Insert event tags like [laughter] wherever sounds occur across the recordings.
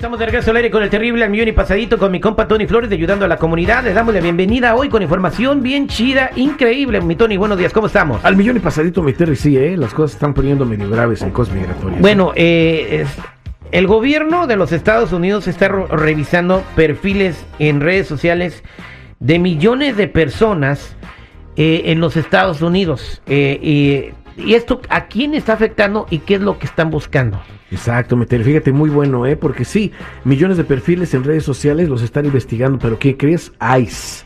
Estamos de regreso al aire con el terrible al millón y pasadito con mi compa Tony Flores de ayudando a la comunidad. Le damos la bienvenida hoy con información bien chida, increíble. Mi Tony, buenos días, ¿cómo estamos? Al millón y pasadito, mi Terry, sí, ¿eh? Las cosas están poniendo medio graves en cosas migratorias. Bueno, eh, es- el gobierno de los Estados Unidos está revisando perfiles en redes sociales de millones de personas eh, en los Estados Unidos. Eh, y, esto, ¿a quién está afectando y qué es lo que están buscando? Exacto, Meter, fíjate, muy bueno, ¿eh? Porque sí, millones de perfiles en redes sociales los están investigando, pero ¿qué crees? ICE.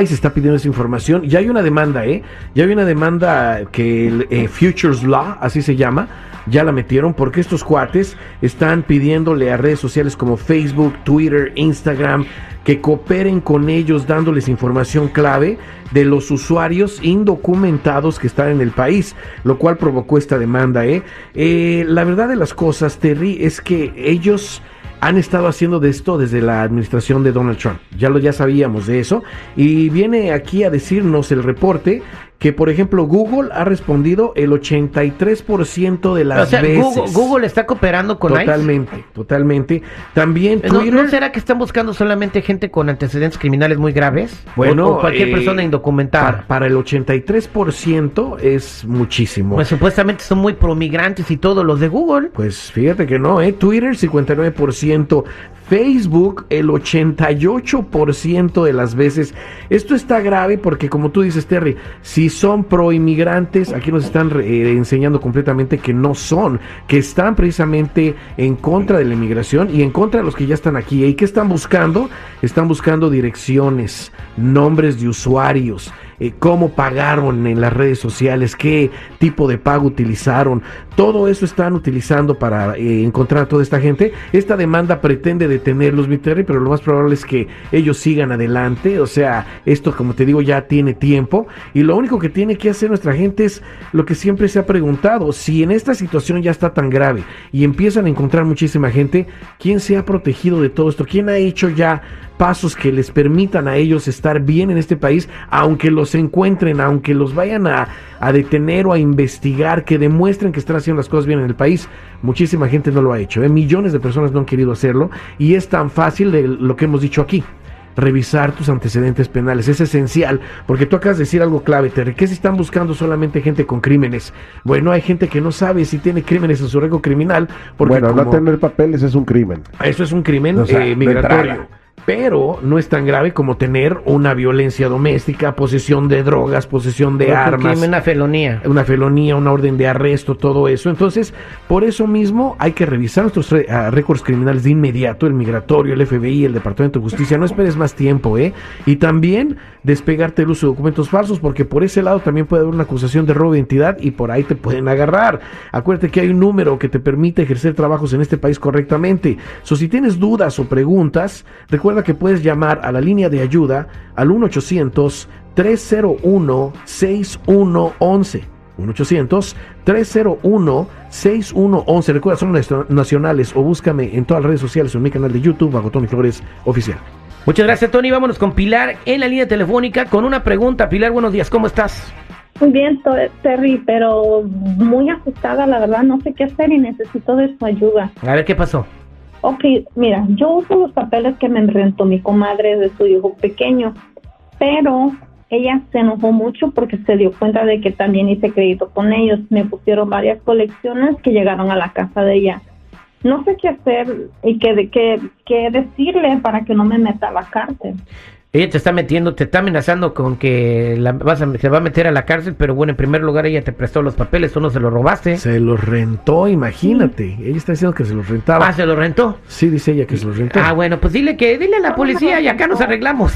ICE está pidiendo esa información. Ya hay una demanda, ¿eh? Ya hay una demanda que el eh, Futures Law, así se llama, ya la metieron porque estos cuates están pidiéndole a redes sociales como Facebook, Twitter, Instagram, que cooperen con ellos dándoles información clave de los usuarios indocumentados que están en el país, lo cual provocó esta demanda. ¿eh? Eh, la verdad de las cosas, Terry, es que ellos han estado haciendo de esto desde la administración de Donald Trump. Ya lo ya sabíamos de eso. Y viene aquí a decirnos el reporte que, por ejemplo, Google ha respondido el 83% de las o sea, veces. Google, Google está cooperando con ICE. Totalmente, totalmente. También Eh, ¿No, Twitter. ¿No será que están buscando solamente gente con antecedentes criminales muy graves? Bueno, o, o cualquier eh, persona indocumentada. Para, para el 83% es muchísimo. Pues supuestamente son muy promigrantes y todo los de Google. Pues fíjate que no, ¿eh? Twitter 59%, Facebook el 88% de las veces. Esto está grave porque como tú dices, Terry, si son pro inmigrantes, aquí nos están eh, enseñando completamente que no son, que están precisamente en contra de la inmigración y en contra de los que ya están aquí. ¿Y qué están buscando? Están buscando direcciones, nombres de usuarios eh, cómo pagaron en las redes sociales, qué tipo de pago utilizaron. Todo eso están utilizando para eh, encontrar a toda esta gente. Esta demanda pretende detenerlos, mi pero lo más probable es que ellos sigan adelante. O sea, esto, como te digo, ya tiene tiempo. Y lo único que tiene que hacer nuestra gente es lo que siempre se ha preguntado. Si en esta situación ya está tan grave y empiezan a encontrar muchísima gente, ¿quién se ha protegido de todo esto? ¿Quién ha hecho ya pasos que les permitan a ellos estar bien en este país, aunque los encuentren, aunque los vayan a, a, detener o a investigar, que demuestren que están haciendo las cosas bien en el país. Muchísima gente no lo ha hecho, ¿eh? millones de personas no han querido hacerlo y es tan fácil de lo que hemos dicho aquí. Revisar tus antecedentes penales es esencial porque tú acabas de decir algo clave, Terry. que si están buscando solamente gente con crímenes? Bueno, hay gente que no sabe si tiene crímenes en su récord criminal. Porque bueno, como- no tener papeles es un crimen. eso es un crimen O sea, eh, migratorio. Pero no es tan grave como tener una violencia doméstica, posesión de drogas, posesión de armas, crimen, una felonía. una felonía, una orden de arresto, todo eso. Entonces, por eso mismo hay que revisar nuestros ah, récords criminales de inmediato, el migratorio, el FBI, el Departamento de Justicia. No esperes más tiempo, ¿eh? Y también despegarte el uso de documentos falsos, porque por ese lado también puede haber una acusación de robo de identidad y por ahí te pueden agarrar. Acuérdate que hay un número que te permite ejercer trabajos en este país correctamente. So, si tienes dudas o preguntas, recuerda que puedes llamar a la línea de ayuda al 1-800 301-6111. 1-800-301-6111. Recuerda, son nacionales o búscame en todas las redes sociales o en mi canal de YouTube, bajo Tony Flores Oficial. Muchas gracias, Tony. Vámonos con Pilar en la línea telefónica con una pregunta. Pilar, buenos días, ¿cómo estás? Muy bien, Terry, pero muy asustada, la verdad, no sé qué hacer y necesito de su ayuda. A ver qué pasó. Ok, mira, yo uso los papeles que me rentó mi comadre de su hijo pequeño, pero ella se enojó mucho porque se dio cuenta de que también hice crédito con ellos. Me pusieron varias colecciones que llegaron a la casa de ella. No sé qué hacer y qué, qué, qué decirle para que no me meta la cárcel. Ella te está metiendo, te está amenazando con que la vas a, se va a meter a la cárcel, pero bueno, en primer lugar ella te prestó los papeles, tú no se los robaste. Se los rentó, imagínate. Ella está diciendo que se los rentaba. Ah, se los rentó. Sí, dice ella que se los rentó. Ah, bueno, pues dile que, dile a la policía y acá nos arreglamos.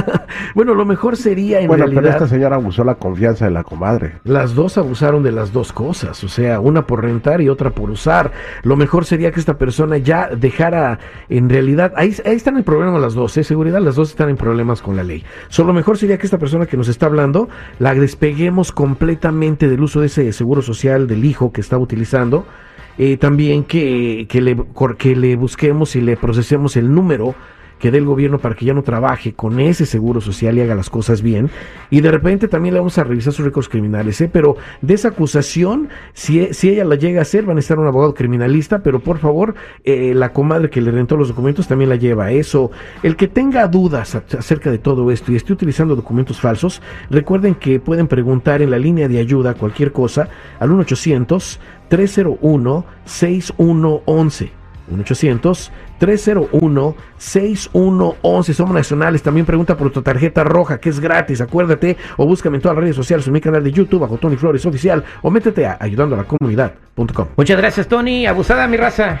[laughs] bueno, lo mejor sería en bueno, pero realidad. esta señora abusó la confianza de la comadre. Las dos abusaron de las dos cosas, o sea, una por rentar y otra por usar. Lo mejor sería que esta persona ya dejara, en realidad, ahí, ahí están en problema las dos, ¿eh? seguridad, las dos están en problemas con la ley. Solo lo mejor sería que esta persona que nos está hablando la despeguemos completamente del uso de ese seguro social del hijo que estaba utilizando. Eh, también que, que, le, que le busquemos y le procesemos el número que dé el gobierno para que ya no trabaje con ese seguro social y haga las cosas bien. Y de repente también le vamos a revisar sus récords criminales, ¿eh? Pero de esa acusación, si, si ella la llega a hacer, van a estar un abogado criminalista, pero por favor, eh, la comadre que le rentó los documentos también la lleva a eso. El que tenga dudas acerca de todo esto y esté utilizando documentos falsos, recuerden que pueden preguntar en la línea de ayuda cualquier cosa al 1 800 301 6111 1-800-301-6111. Somos nacionales. También pregunta por tu tarjeta roja, que es gratis. Acuérdate. O búscame en todas las redes sociales, en mi canal de YouTube, bajo Tony Flores Oficial. O métete a ayudando a la comunidad.com. Muchas gracias, Tony. Abusada, mi raza.